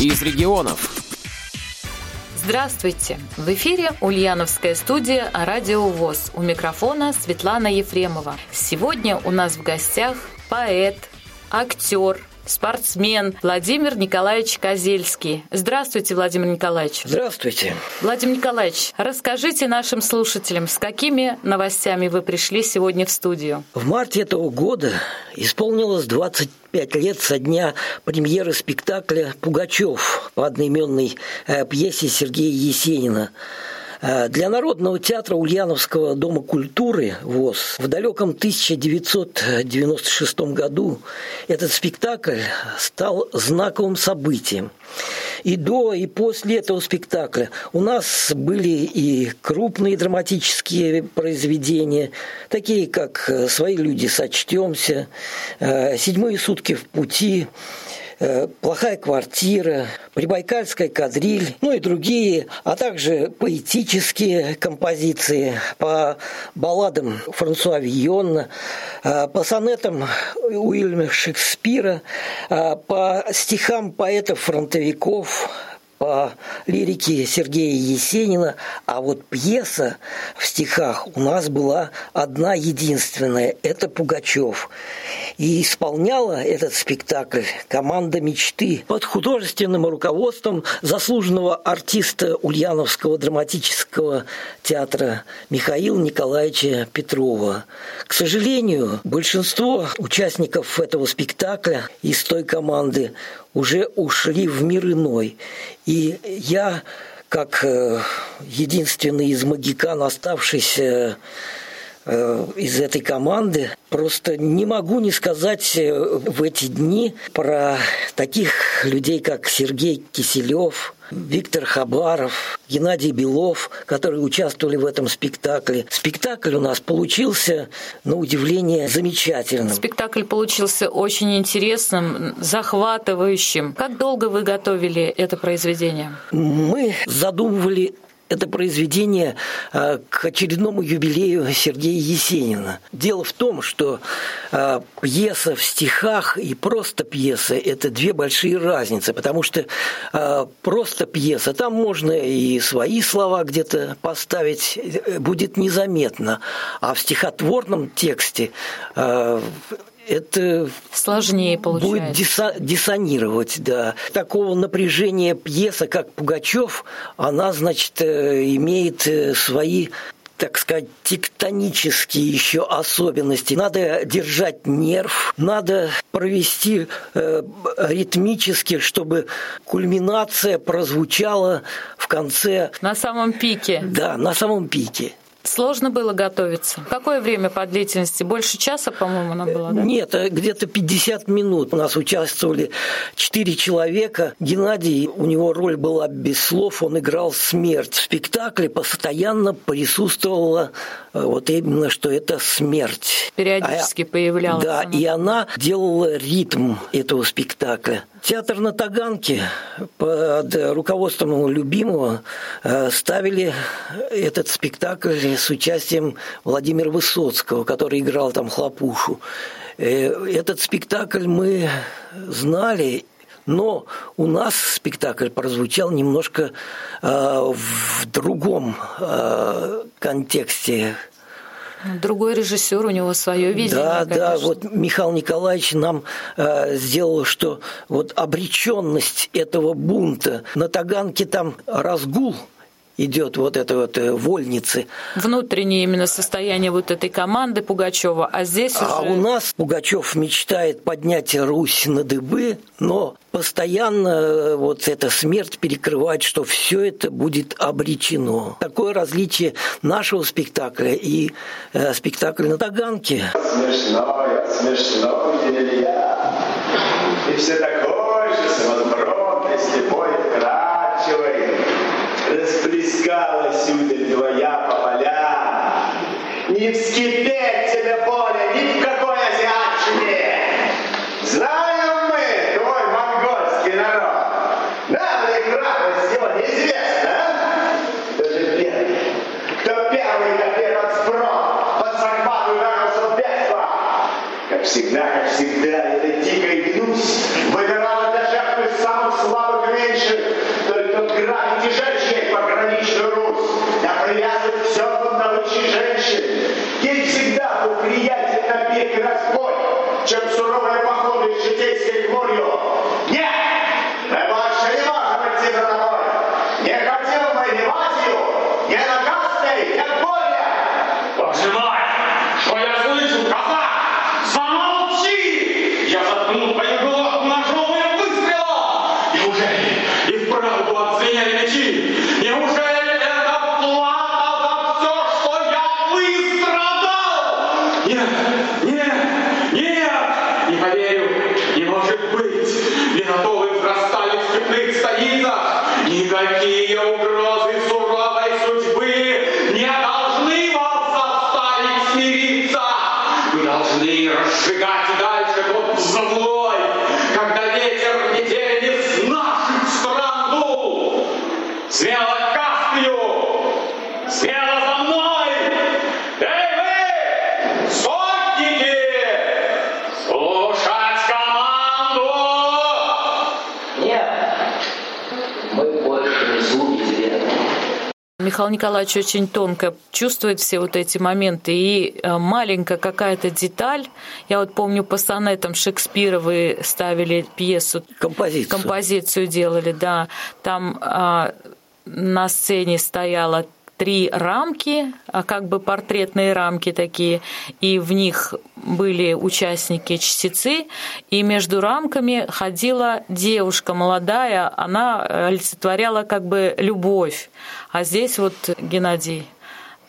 из регионов. Здравствуйте! В эфире Ульяновская студия «Радио ВОЗ». У микрофона Светлана Ефремова. Сегодня у нас в гостях поэт, актер, спортсмен Владимир Николаевич Козельский. Здравствуйте, Владимир Николаевич. Здравствуйте. Владимир Николаевич, расскажите нашим слушателям, с какими новостями вы пришли сегодня в студию? В марте этого года исполнилось 25 лет со дня премьеры спектакля «Пугачев» по одноименной э, пьесе Сергея Есенина – для Народного театра Ульяновского дома культуры ВОЗ в далеком 1996 году этот спектакль стал знаковым событием. И до, и после этого спектакля у нас были и крупные драматические произведения, такие как «Свои люди сочтемся», «Седьмые сутки в пути», Э, плохая квартира, прибайкальская кадриль, ну и другие, а также поэтические композиции по балладам Франсуа Вийонна, э, по сонетам Уильяма Шекспира, э, по стихам поэтов-фронтовиков, по лирике Сергея Есенина, а вот пьеса в стихах у нас была одна единственная – это Пугачев. И исполняла этот спектакль команда мечты под художественным руководством заслуженного артиста Ульяновского драматического театра Михаила Николаевича Петрова. К сожалению, большинство участников этого спектакля из той команды уже ушли в мир иной. И я, как э, единственный из магикан, оставшийся из этой команды. Просто не могу не сказать э, в эти дни про таких людей, как Сергей Киселев, Виктор Хабаров, Геннадий Белов, которые участвовали в этом спектакле. Спектакль у нас получился, на удивление, замечательным. Спектакль получился очень интересным, захватывающим. Как долго вы готовили это произведение? Мы задумывали это произведение а, к очередному юбилею Сергея Есенина. Дело в том, что а, пьеса в стихах и просто пьеса – это две большие разницы, потому что а, просто пьеса, там можно и свои слова где-то поставить, э, будет незаметно, а в стихотворном тексте это сложнее получается. Будет диса- диссонировать, да. Такого напряжения пьеса, как Пугачев, она, значит, э, имеет э, свои так сказать, тектонические еще особенности. Надо держать нерв, надо провести э, ритмически, чтобы кульминация прозвучала в конце. На самом пике. Да, на самом пике. Сложно было готовиться? Какое время по длительности? Больше часа, по-моему, она была, да? Нет, э, где-то 50 минут. У нас участвовали 4 человека. Геннадий, у него роль была без слов, он играл смерть. В спектакле постоянно присутствовала э, вот именно, что это смерть. Периодически а, появлялась. Да, она. и она делала ритм этого спектакля. Театр на Таганке под руководством любимого э, ставили этот спектакль с участием Владимира Высоцкого, который играл там Хлопушу. Э, этот спектакль мы знали, но у нас спектакль прозвучал немножко э, в другом контексте Другой режиссер, у него свое видение. Да, конечно. да, вот Михаил Николаевич нам э, сделал, что вот обреченность этого бунта на Таганке там разгул идет вот этой вот э, вольницы. Внутреннее именно состояние вот этой команды Пугачева, а здесь а уже... у нас Пугачев мечтает поднять Русь на дыбы, но постоянно э, вот эта смерть перекрывает, что все это будет обречено. Такое различие нашего спектакля и э, спектакля на Таганке. Смешное, смешное, я. И все такой же самодбродный, слепой, вкрадчивый расплескалась удаль твоя по полям. Не вскипеть тебе более ни в какой азиатчине. Знаем мы, твой монгольский народ. Нам ли храбрость его неизвестна, а? Кто же первый? Кто первый, как этот сброд, под Сахмат ударился в? Как всегда, как всегда, это дикая гнусь Михаил Николаевич очень тонко чувствует все вот эти моменты. И э, маленькая какая-то деталь, я вот помню по сонетам Шекспира вы ставили пьесу. Композицию. Композицию делали, да. Там а, на сцене стояла три рамки, а как бы портретные рамки такие, и в них были участники-чтецы, и между рамками ходила девушка молодая, она олицетворяла как бы любовь. А здесь вот Геннадий,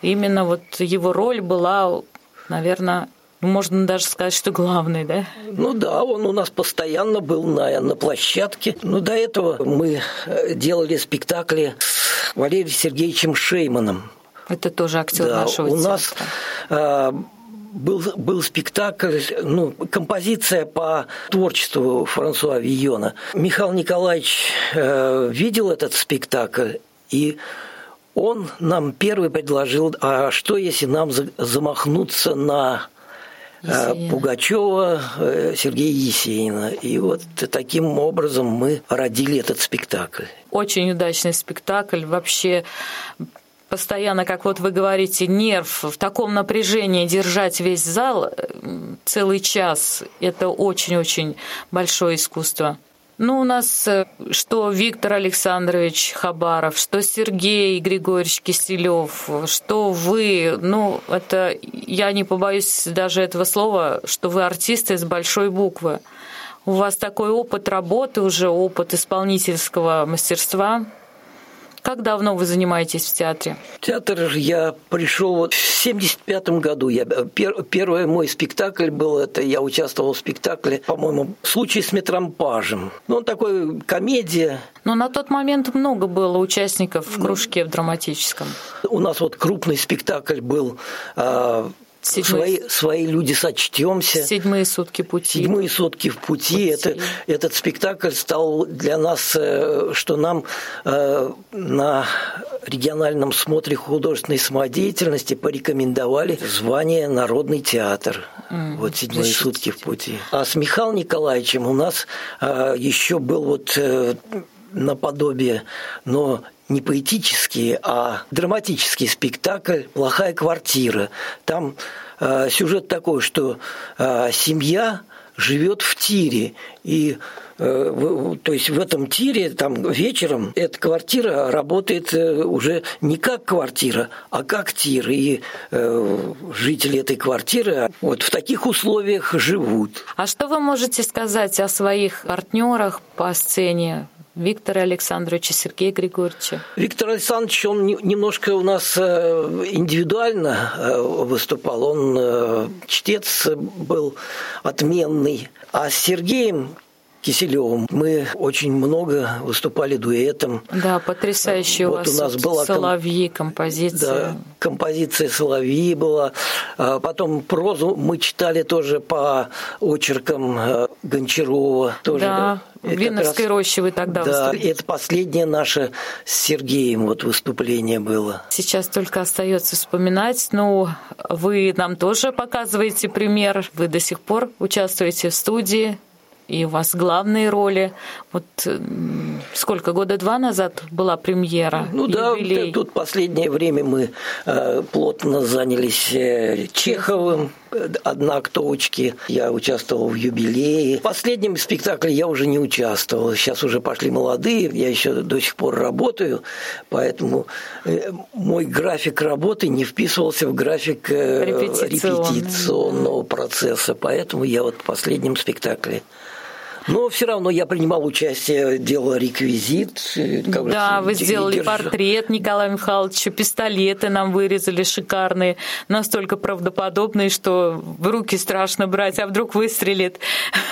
именно вот его роль была, наверное, можно даже сказать, что главный, да? Ну да, он у нас постоянно был на, на площадке. Но до этого мы э, делали спектакли с Валерием Сергеевичем Шейманом. Это тоже актер да, нашего у театра. нас э, был, был спектакль, ну, композиция по творчеству Франсуа Вийона. Михаил Николаевич э, видел этот спектакль и он нам первый предложил, а что если нам замахнуться на Есенина. Пугачева, э, Сергея Есенина. И вот таким образом мы родили этот спектакль. Очень удачный спектакль. Вообще постоянно, как вот вы говорите, нерв в таком напряжении держать весь зал э, целый час, это очень-очень большое искусство. Ну, у нас э, что Виктор Александрович Хабаров, что Сергей Григорьевич Киселев, что вы, ну, это, я не побоюсь даже этого слова, что вы артисты с большой буквы. У вас такой опыт работы уже, опыт исполнительского мастерства – как давно вы занимаетесь в театре? В театр я пришел вот в 75 году. Я, пер, первый мой спектакль был, это я участвовал в спектакле, по-моему, «Случай с метрампажем». Ну, он такой комедия. Но на тот момент много было участников в кружке в драматическом. У нас вот крупный спектакль был а, Седьмые... Свои, свои люди сочтемся. Седьмые сутки пути. Седьмые сутки в пути. пути. Это, этот спектакль стал для нас, э, что нам э, на региональном смотре художественной самодеятельности порекомендовали звание Народный театр. Mm, вот седьмые защитите. сутки в пути. А с Михаилом Николаевичем у нас э, еще был вот наподобие, но не поэтический, а драматический спектакль «Плохая квартира». Там э, сюжет такой, что э, семья живет в тире, и э, то есть в этом тире там вечером эта квартира работает э, уже не как квартира, а как тир, и э, жители этой квартиры вот в таких условиях живут. А что вы можете сказать о своих партнерах по сцене? Виктора Александровича, Сергея Григорьевича? Виктор Александрович, он немножко у нас э, индивидуально э, выступал. Он э, чтец был отменный. А с Сергеем Киселевым. Мы очень много выступали дуэтом. Да, потрясающие вот у, вас у нас была соловьи, композиция. Да, композиция соловьи была. А потом прозу мы читали тоже по очеркам э, Гончарова. Тоже, да, в Винновской раз, роще вы тогда Да, выступили. это последнее наше с Сергеем вот выступление было. Сейчас только остается вспоминать. Ну, вы нам тоже показываете пример. Вы до сих пор участвуете в студии и у вас главные роли. Вот сколько, года два назад была премьера? Ну юбилей. да, тут последнее время мы э, плотно занялись э, Чеховым, одноактовочки. Я участвовал в юбилее. В последнем спектакле я уже не участвовал. Сейчас уже пошли молодые, я еще до сих пор работаю, поэтому э, мой график работы не вписывался в график репетиционного процесса. Поэтому я вот в последнем спектакле но все равно я принимал участие, делал реквизит. Э, да, вы сделали держа. портрет Николая Михайловича, пистолеты нам вырезали шикарные, настолько правдоподобные, что в руки страшно брать, а вдруг выстрелит.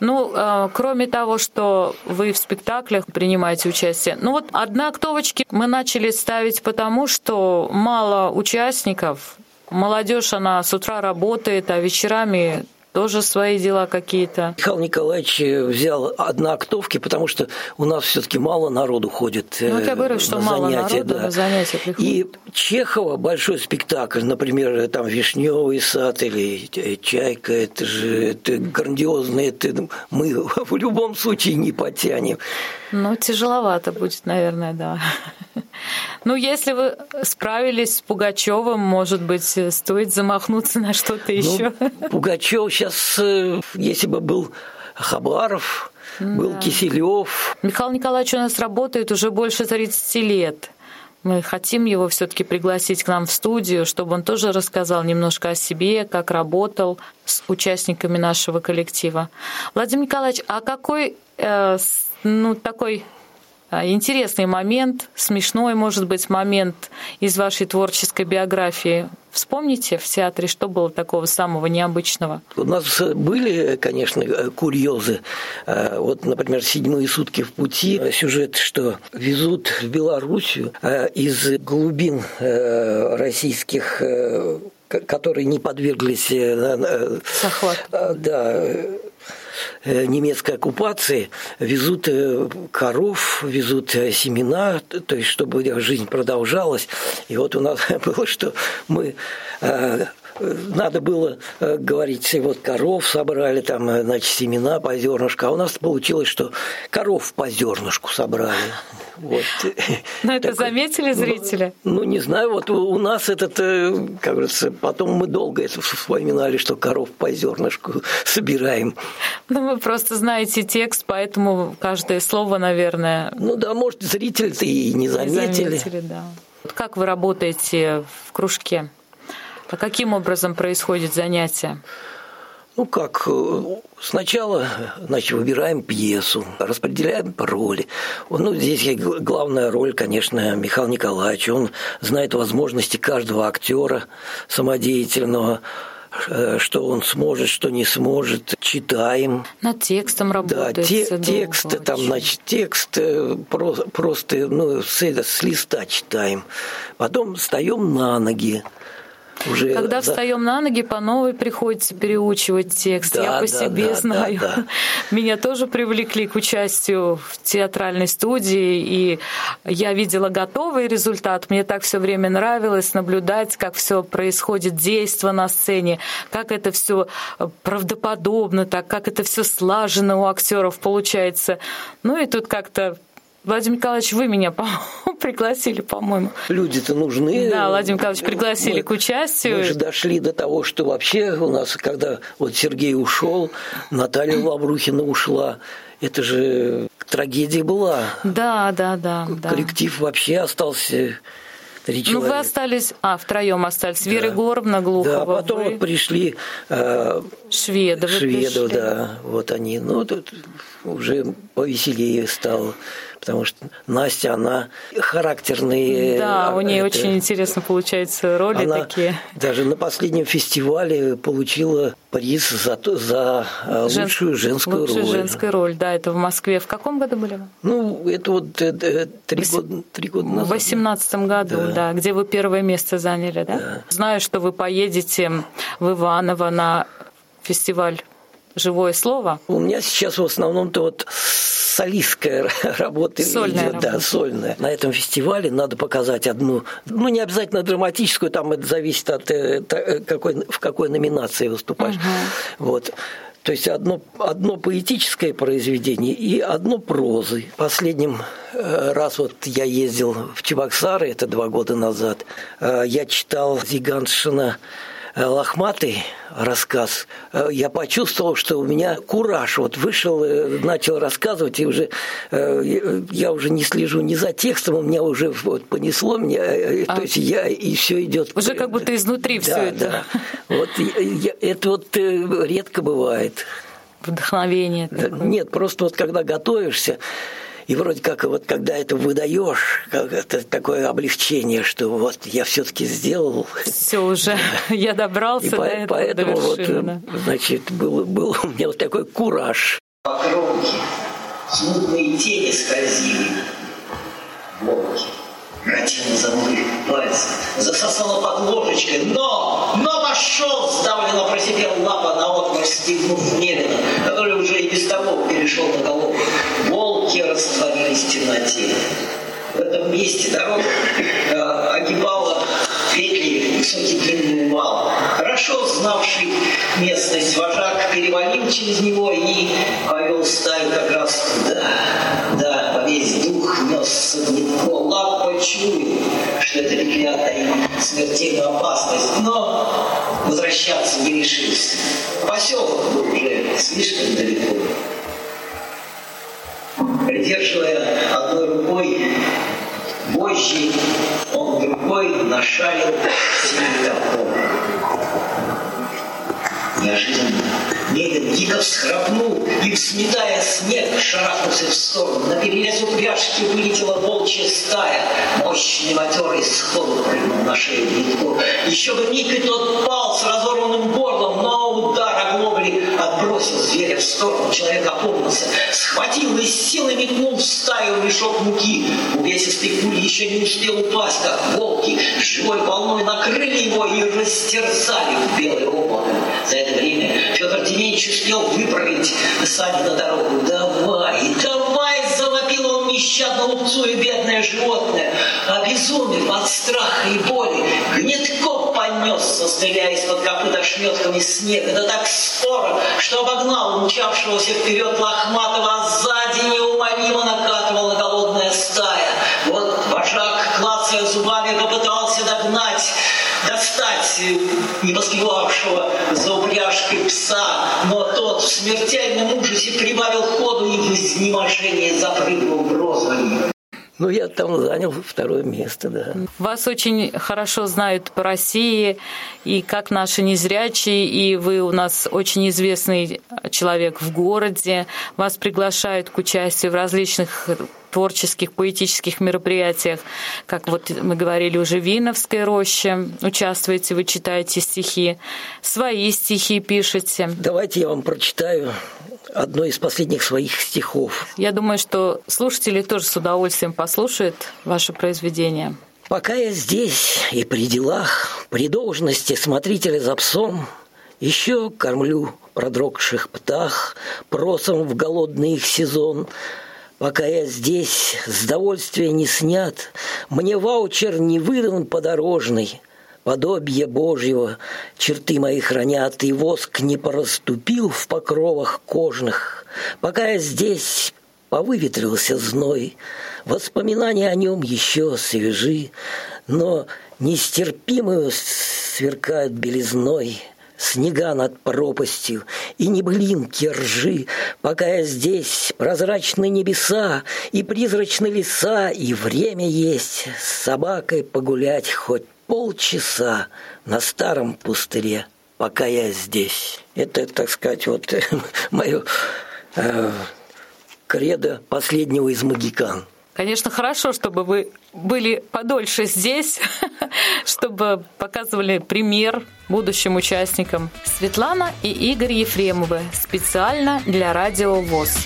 Ну, э, кроме того, что вы в спектаклях принимаете участие, ну вот одноактовочки мы начали ставить потому, что мало участников, Молодежь, она с утра работает, а вечерами тоже свои дела какие-то. Михаил Николаевич взял однооктовки, потому что у нас все-таки мало народу ходит ну, вот я говорю, э, что мало занятия. Народу да. на занятия приходит. И Чехова большой спектакль, например, там «Вишневый сад» или «Чайка», это же это грандиозно, это мы в любом случае не потянем. Ну, тяжеловато будет, наверное, да. Ну, если вы справились с Пугачевым, может быть, стоит замахнуться на что-то еще. Ну, Пугачев сейчас, э, если бы был Хабаров, был да. Киселев. Михаил Николаевич у нас работает уже больше 30 лет. Мы хотим его все-таки пригласить к нам в студию, чтобы он тоже рассказал немножко о себе, как работал с участниками нашего коллектива. Владимир Николаевич, а какой э, ну, такой интересный момент, смешной, может быть, момент из вашей творческой биографии. Вспомните в театре, что было такого самого необычного? У нас были, конечно, курьезы. А, вот, например, «Седьмые сутки в пути». Сюжет, что везут в Белоруссию а, из глубин российских которые не подверглись Захват. да, Э, немецкой оккупации везут э, коров, везут э, семена, то есть чтобы жизнь продолжалась. И вот у нас было, что мы надо было говорить, вот коров собрали, там, значит, семена по зернышку, а у нас получилось, что коров по зернышку собрали. Вот. Но это Такой, заметили зрители? Ну, ну, не знаю, вот у нас этот, э, как говорится, потом мы долго это вспоминали, что коров по зернышку собираем. Ну, вы просто знаете текст, поэтому каждое слово, наверное... Ну да, может, зрители-то и не заметили. Не заметили, да. Как вы работаете в кружке? А каким образом происходит занятие? Ну как, э, сначала значит, выбираем пьесу, распределяем роли. Ну, здесь главная роль, конечно, Михаил Николаевич. Он знает возможности каждого актера самодеятельного, э, что он сможет, что не сможет, читаем. Над текстом работает. Да, те, текст, там, значит, текст э, просто, ну, с, с листа читаем. Потом встаем на ноги, уже Когда за... встаем на ноги, по новой приходится переучивать текст. Да, Я по да, себе да, знаю. Да, да. Меня тоже привлекли к участию в театральной студии, и я видела готовый результат. Мне так все время нравилось наблюдать, как все происходит, действо на сцене, как это все правдоподобно, так как это все слажено у актеров получается. Ну и тут как-то Владимир Николаевич, вы меня пригласили, по-моему. Люди-то нужны. Да, Владимир Николаевич пригласили мы, к участию. Мы же дошли до того, что вообще у нас, когда вот Сергей ушел, Наталья Лаврухина ушла, это же трагедия была. Да, да, да. Коллектив да. вообще остался три человека. Ну, вы остались, а, втроем остались. Да. Вера Егоровна Глухова. Да, потом вы... вот пришли... Э, Шведовы Шведов, да, вот они. Ну, тут уже повеселее стало потому что Настя, она характерные. Да, у нее это, очень интересно получаются роли она такие. Даже на последнем фестивале получила приз за, за э, Жен... лучшую женскую лучшую роль. женскую роль, да, это в Москве. В каком году были вы? Ну, это вот это, три, Вось... года, три года назад. В восемнадцатом году, да. да, где вы первое место заняли, да? да? Знаю, что вы поедете в Иваново на фестиваль «Живое слово». У меня сейчас в основном-то вот солистская работа сольная идет, работа. да, сольная. На этом фестивале надо показать одну, ну не обязательно драматическую, там это зависит от э, э, какой, в какой номинации выступаешь. Угу. Вот. То есть одно, одно поэтическое произведение и одно прозы. Последним э, раз вот я ездил в Чебоксары, это два года назад, я читал Зиганшина лохматый рассказ, э, я почувствовал, что у меня кураж. Вот вышел, э, начал рассказывать, и уже я уже не слежу ни за текстом, у меня уже вот понесло меня, а. то есть я и все идет. Уже как будто изнутри да, все это. Да. Вот я, это вот редко бывает. Вдохновение. Такое. Нет, просто вот когда готовишься, и вроде как вот когда это выдаешь, это такое облегчение, что вот я все-таки сделал. Все уже, я добрался и до этого. Поэтому до вершины, вот, значит, был, был у меня вот такой кураж. По кромке смутные тени скользили, волки замылив пальцы, засосала под ложечкой, но, но пошел, сдавленно просипел лапа на отмор, стигнув Мелина, который уже и без того перешел на голову. Волки растворились в темноте. В этом месте дорога э, огибала петли высокий длинный вал. Хорошо знавший местность вожак перевалил через него и повел стаю как раз туда. Да, весь дух несся Днепро, лапа чует, что эта петля таит смертельную опасность, но возвращаться не решился. Поселок был уже слишком далеко. Придерживая одной рукой вожжи, он другой нашарил топор. Неожиданно Медведь дико всхрапнул и, сметая снег, шарахнулся в сторону. На перерез упряжки вылетела волчья стая. Мощный матерый сходу прыгнул на шею Витку. Еще бы миг и тот пал с разорванным горлом, но удар оглобли отбросил зверя в сторону. Человек опомнился, схватил и силой метнул в стаю мешок муки. Увесистый пуль еще не успел упасть, как волки живой волной накрыли его и растерзали в белое облако. За это время Федор Дементьевич успел выправить сани на дорогу. «Давай, давай!» – завопил он нещадно лупцуя бедное животное. Обезумев от страха и боли, гнетков понесся, стреляя из-под копыт ошметками снега. Да так скоро, что обогнал умчавшегося вперед лохматого, а сзади неумолимо накатывала голодная стая. Вот вожак, клацая зубами, попытался догнать достать не поспевавшего за упряжкой пса, но тот в смертельном ужасе прибавил ходу и в изнеможении запрыгнул в розовый. Ну, я там занял второе место, да. Вас очень хорошо знают по России, и как наши незрячие, и вы у нас очень известный человек в городе. Вас приглашают к участию в различных творческих, поэтических мероприятиях, как вот мы говорили уже, Виновская роща, участвуете, вы читаете стихи, свои стихи пишете. Давайте я вам прочитаю одно из последних своих стихов. Я думаю, что слушатели тоже с удовольствием послушают ваше произведение. Пока я здесь и при делах, при должности смотрителя за псом, еще кормлю продрогших птах просом в голодный их сезон – Пока я здесь, с довольствия не снят, Мне ваучер не выдан подорожный, Подобие Божьего. Черты мои хранят, И воск не пораступил в покровах кожных. Пока я здесь, повыветрился зной, Воспоминания о нем еще свежи, Но нестерпимую сверкают белизной — снега над пропастью и не блинки ржи, пока я здесь, прозрачные небеса и призрачные леса, и время есть с собакой погулять хоть полчаса на старом пустыре, пока я здесь. Это, так сказать, вот мое э, кредо последнего из магикан. Конечно, хорошо, чтобы вы были подольше здесь, чтобы показывали пример будущим участникам. Светлана и Игорь Ефремовы специально для Радио ВОЗ.